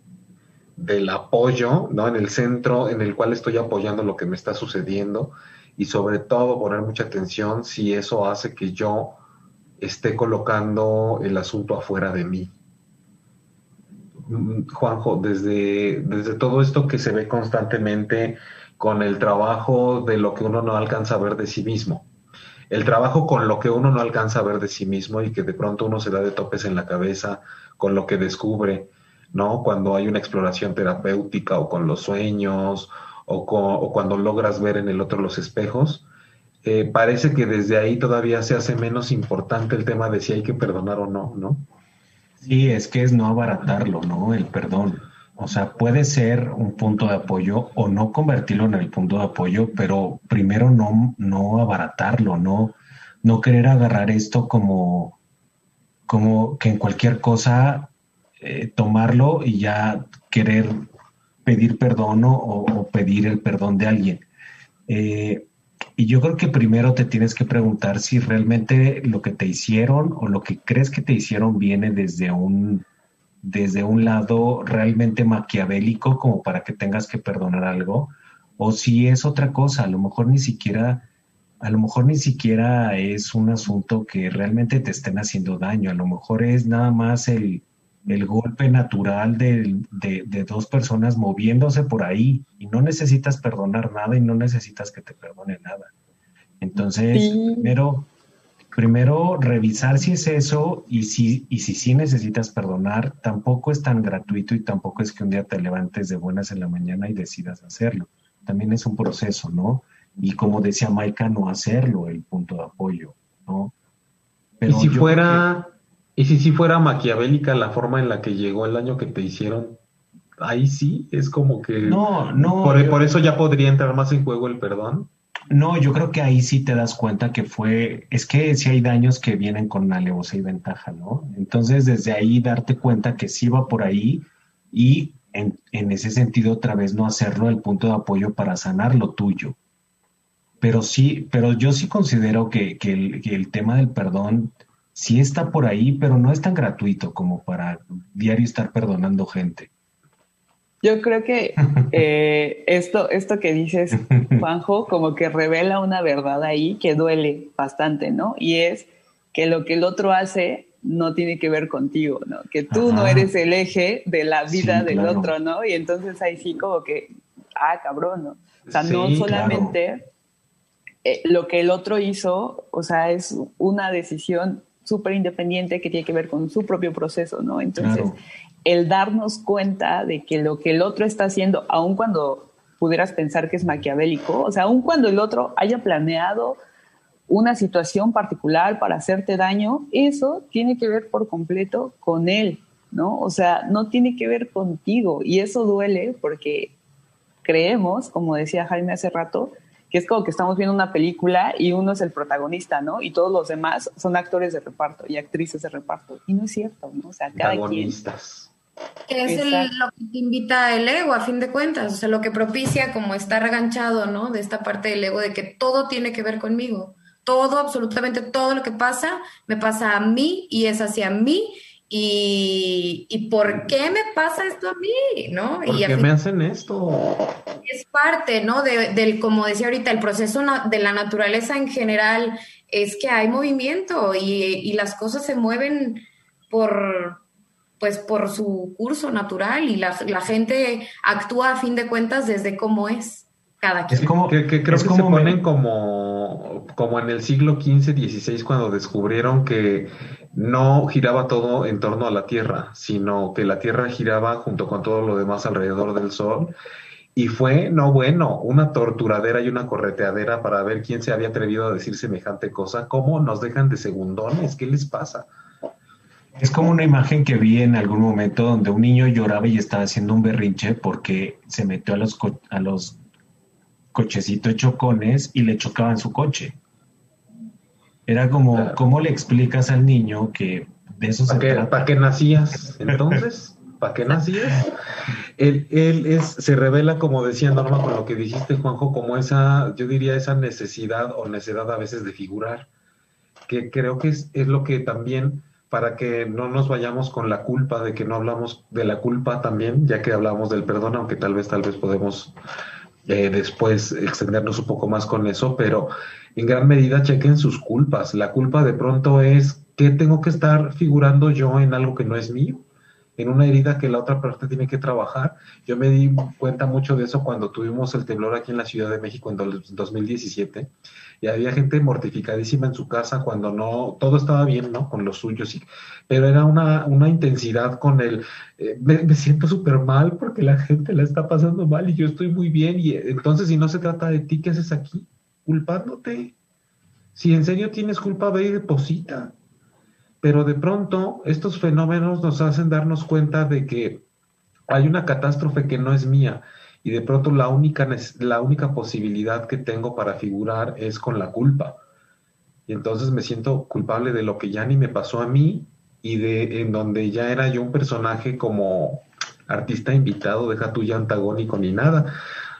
del apoyo, ¿no? En el centro en el cual estoy apoyando lo que me está sucediendo y sobre todo poner mucha atención si eso hace que yo esté colocando el asunto afuera de mí. Juanjo, desde, desde todo esto que se ve constantemente con el trabajo de lo que uno no alcanza a ver de sí mismo, el trabajo con lo que uno no alcanza a ver de sí mismo y que de pronto uno se da de topes en la cabeza con lo que descubre, ¿no? Cuando hay una exploración terapéutica o con los sueños o, cuando logras ver en el otro los espejos, eh, parece que desde ahí todavía se hace menos importante el tema de si hay que perdonar o no, ¿no? Sí, es que es no abaratarlo, ¿no? El perdón. O sea, puede ser un punto de apoyo o no convertirlo en el punto de apoyo, pero primero no, no abaratarlo, no, no querer agarrar esto como, como que en cualquier cosa eh, tomarlo y ya querer pedir perdón o, pedir el perdón de alguien. Eh, y yo creo que primero te tienes que preguntar si realmente lo que te hicieron o lo que crees que te hicieron viene desde un, desde un lado realmente maquiavélico como para que tengas que perdonar algo, o si es otra cosa, a lo mejor ni siquiera, a lo mejor ni siquiera es un asunto que realmente te estén haciendo daño, a lo mejor es nada más el, el golpe natural de, de, dos personas moviéndose por ahí y no necesitas perdonar nada y no necesitas que te perdone nada. Entonces, primero, primero revisar si es eso y si, y si sí necesitas perdonar, tampoco es tan gratuito y tampoco es que un día te levantes de buenas en la mañana y decidas hacerlo. También es un proceso, ¿no? Y como decía Maika, no hacerlo el punto de apoyo, ¿no? Pero y si fuera y si sí fuera maquiavélica la forma en la que llegó el año que te hicieron, ahí sí es como que... No, no. Por, eso ya podría entrar más en juego el perdón. No, yo creo que ahí sí te das cuenta que fue, es que sí hay daños que vienen con alevosía y ventaja, ¿no? Entonces desde ahí darte cuenta que sí va por ahí y en, ese sentido otra vez no hacerlo el punto de apoyo para sanar lo tuyo. Pero sí, pero yo sí considero que, el, que el tema del perdón sí está por ahí, pero no es tan gratuito como para diario estar perdonando gente. Yo creo que eh, esto, esto que dices, Juanjo, como que revela una verdad ahí que duele bastante, ¿no? Y es que lo que el otro hace no tiene que ver contigo, ¿no? Que tú no eres el eje de la vida del otro, ¿no? Y entonces ahí sí como que, ah, cabrón, ¿no? O sea, no solamente eh, lo que el otro hizo, o sea, es una decisión súper independiente que tiene que ver con su propio proceso, ¿no? Entonces, el darnos cuenta de que lo que el otro está haciendo, aun cuando pudieras pensar que es maquiavélico, o sea, aun cuando el otro haya planeado una situación particular para hacerte daño, eso tiene que ver por completo con él, ¿no? O sea, no tiene que ver contigo y eso duele porque creemos, como decía Jaime hace rato, que es como que estamos viendo una película y uno es el protagonista, ¿no? Y todos los demás son actores de reparto y actrices de reparto. Y no es cierto, ¿no? O sea, cada quien... Es lo que te invita el ego, a fin de cuentas, o sea, lo que propicia como estar aganchado, ¿no? De esta parte del ego, de que todo tiene que ver conmigo. Todo, absolutamente todo lo que pasa, me pasa a mí y es hacia mí y, y, por qué me pasa esto a mí, ¿no? ¿Por y qué me hacen esto? Es parte, ¿no? De, del, como decía ahorita, el proceso de la naturaleza en general es que hay movimiento y, y, las cosas se mueven por, pues, por su curso natural y la, la, gente actúa a fin de cuentas desde cómo es cada quien. Es como, que, creo que se ponen como, como en el siglo XV, XVI, cuando descubrieron que no giraba todo en torno a la Tierra, sino que la Tierra giraba junto con todo lo demás alrededor del Sol. Y fue, no bueno, una torturadera y una correteadera para ver quién se había atrevido a decir semejante cosa. ¿Cómo nos dejan de segundones? ¿Qué les pasa? Es como una imagen que vi en algún momento donde un niño lloraba y estaba haciendo un berrinche porque se metió a los, a los cochecitos chocones y le chocaban su coche. Era como, ¿cómo le explicas al niño que de eso se trata? ¿Para qué nacías entonces? ¿Para qué nacías? Él, él es, se revela, como decía Norma, con lo que dijiste, Juanjo, como esa, yo diría, esa necesidad o necesidad a veces de figurar, que creo que es, es lo que también, para que no nos vayamos con la culpa de que no hablamos de la culpa también, ya que hablamos del perdón, aunque tal vez, tal vez podemos eh, después extendernos un poco más con eso, pero en gran medida chequen sus culpas. La culpa de pronto es que tengo que estar figurando yo en algo que no es mío, en una herida que la otra parte tiene que trabajar. Yo me di cuenta mucho de eso cuando tuvimos el temblor aquí en la Ciudad de México en 2017 y había gente mortificadísima en su casa cuando no, todo estaba bien, ¿no? Con los suyos, y, pero era una, una intensidad con el, eh, me, siento súper mal porque la gente la está pasando mal y yo estoy muy bien y entonces si no se trata de ti, ¿qué haces aquí? Culpándote. Si en serio tienes culpa, ve y deposita. Pero de pronto estos fenómenos nos hacen darnos cuenta de que hay una catástrofe que no es mía y de pronto la única, la única posibilidad que tengo para figurar es con la culpa. Y entonces me siento culpable de lo que ya ni me pasó a mí y de en donde ya era yo un personaje como artista invitado, deja tu ya antagónico ni nada.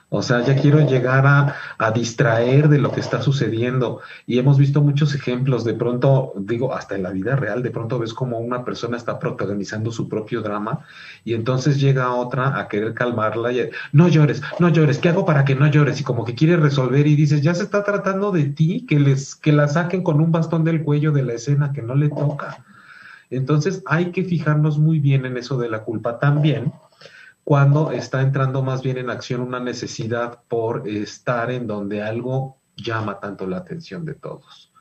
O sea, ya quiero llegar a, distraer de lo que está sucediendo. Y hemos visto muchos ejemplos. De pronto, digo, hasta en la vida real, de pronto ves como una persona está protagonizando su propio drama y entonces llega otra a querer calmarla y no llores, no llores, ¿qué hago para que no llores? Y como que quiere resolver y dices, ya se está tratando de ti, que les, que la saquen con un bastón del cuello de la escena que no le toca. Entonces hay que fijarnos muy bien en eso de la culpa también cuando está entrando más bien en acción una necesidad por estar en donde algo llama tanto la atención de todos,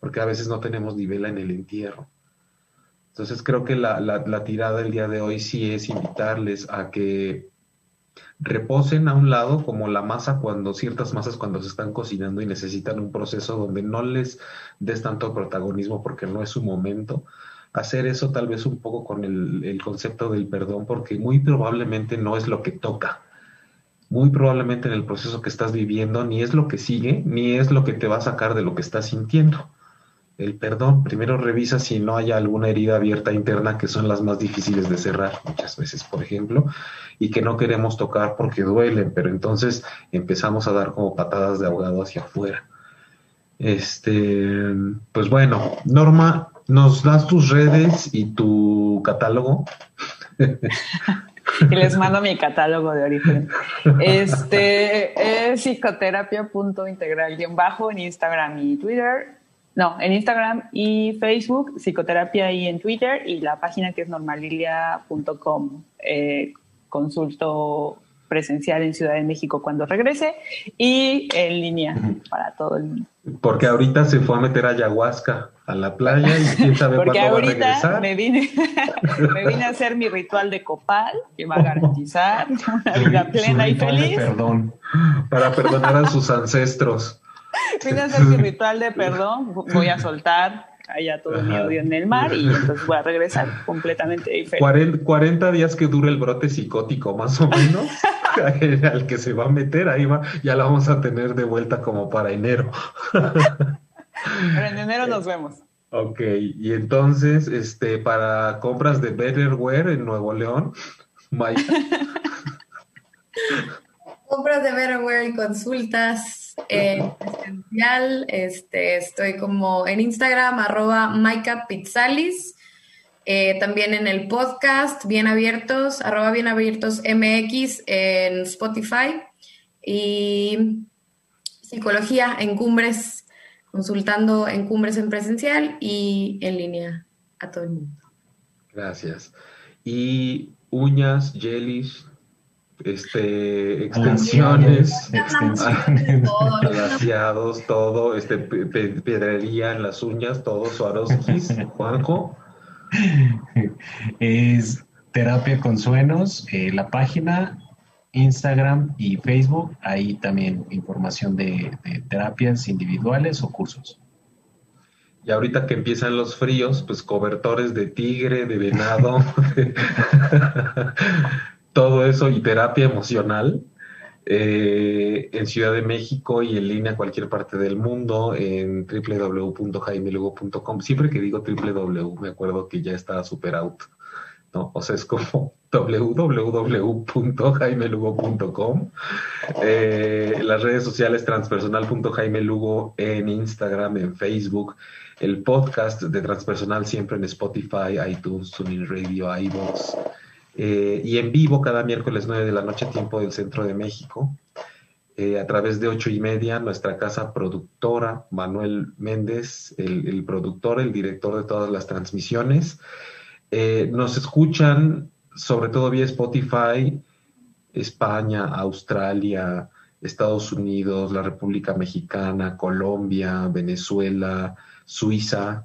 porque a veces no tenemos ni vela en el entierro. Entonces creo que la, la, tirada del día de hoy sí es invitarles a que reposen a un lado como la masa cuando ciertas masas cuando se están cocinando y necesitan un proceso donde no les des tanto protagonismo porque no es su momento, hacer eso tal vez un poco con el, concepto del perdón, porque muy probablemente no es lo que toca. Muy probablemente en el proceso que estás viviendo ni es lo que sigue, ni es lo que te va a sacar de lo que estás sintiendo. El perdón, primero revisa si no hay alguna herida abierta interna, que son las más difíciles de cerrar muchas veces, por ejemplo, y que no queremos tocar porque duelen, pero entonces empezamos a dar como patadas de ahogado hacia afuera. Este, pues bueno, Norma, ¿Nos das tus redes y tu catálogo? y les mando mi catálogo de origen. Este es psicoterapia.integral-bajo en Instagram y Twitter. No, en Instagram y Facebook, psicoterapia y en Twitter, y la página que es normalilia.com. Eh, consulto presencial en Ciudad de México cuando regrese y en línea para todo el mundo. Porque ahorita se fue a meter a ayahuasca a la playa y quién sabe Porque cuándo ahorita va a regresar. Me vine, me vine a hacer mi ritual de copal que va a garantizar una vida plena y feliz. Perdón. Para perdonar a sus ancestros. Vine a hacer mi ritual de perdón, voy a soltar allá todo mi odio en el mar y entonces voy a regresar completamente diferente. 40, días que dure el brote psicótico, más o menos, al que se va a meter, ahí va, ya la vamos a tener de vuelta como para enero. Pero en enero nos vemos. Ok, y entonces, este, para compras de Betterware en Nuevo León, Mike. compras de Betterware y consultas en presencial. Este, estoy como en Instagram, arroba Maika Pizzalis. Eh, también en el podcast, bien abiertos, arroba bien abiertos MX en Spotify. Y psicología en cumbres, consultando en cumbres en presencial y en línea a todo el mundo. Gracias. Y uñas, jellies, este, extensiones, extensiones, todo, este, pedrería en las uñas, todo, Swarovskis, Juanjo. Es Terapia con Suenos, eh, la página, Instagram y Facebook, ahí también información de, de terapias individuales o cursos. Y ahorita que empiezan los fríos, pues cobertores de tigre, de venado, todo eso y terapia emocional eh, en Ciudad de México y en línea a cualquier parte del mundo en www.jaimelugo.com. Siempre que digo www me acuerdo que ya está super out. ¿no? O sea, es como www.jaimelugo.com. Eh, las redes sociales transpersonal.jaimelugo en Instagram, en Facebook. El podcast de Transpersonal siempre en Spotify, iTunes, TuneIn Radio, iVoox eh, y en vivo cada miércoles 9 de la noche, tiempo del centro de México, eh, a través de ocho y media, nuestra casa productora, Manuel Méndez, el, productor, el director de todas las transmisiones. Eh, nos escuchan sobre todo vía Spotify, España, Australia, Estados Unidos, la República Mexicana, Colombia, Venezuela, Suiza,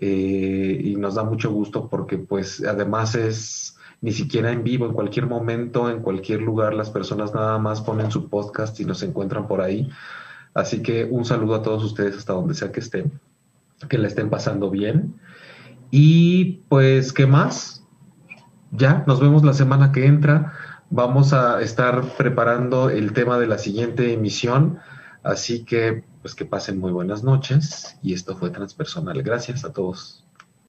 y nos da mucho gusto porque pues además es ni siquiera en vivo, en cualquier momento, en cualquier lugar, las personas nada más ponen su podcast y nos encuentran por ahí. Así que un saludo a todos ustedes hasta donde sea que estén, que la estén pasando bien. Y pues, ¿qué más? Ya, nos vemos la semana que entra. Vamos a estar preparando el tema de la siguiente emisión. Así que, pues que pasen muy buenas noches. Y esto fue Transpersonal. Gracias a todos.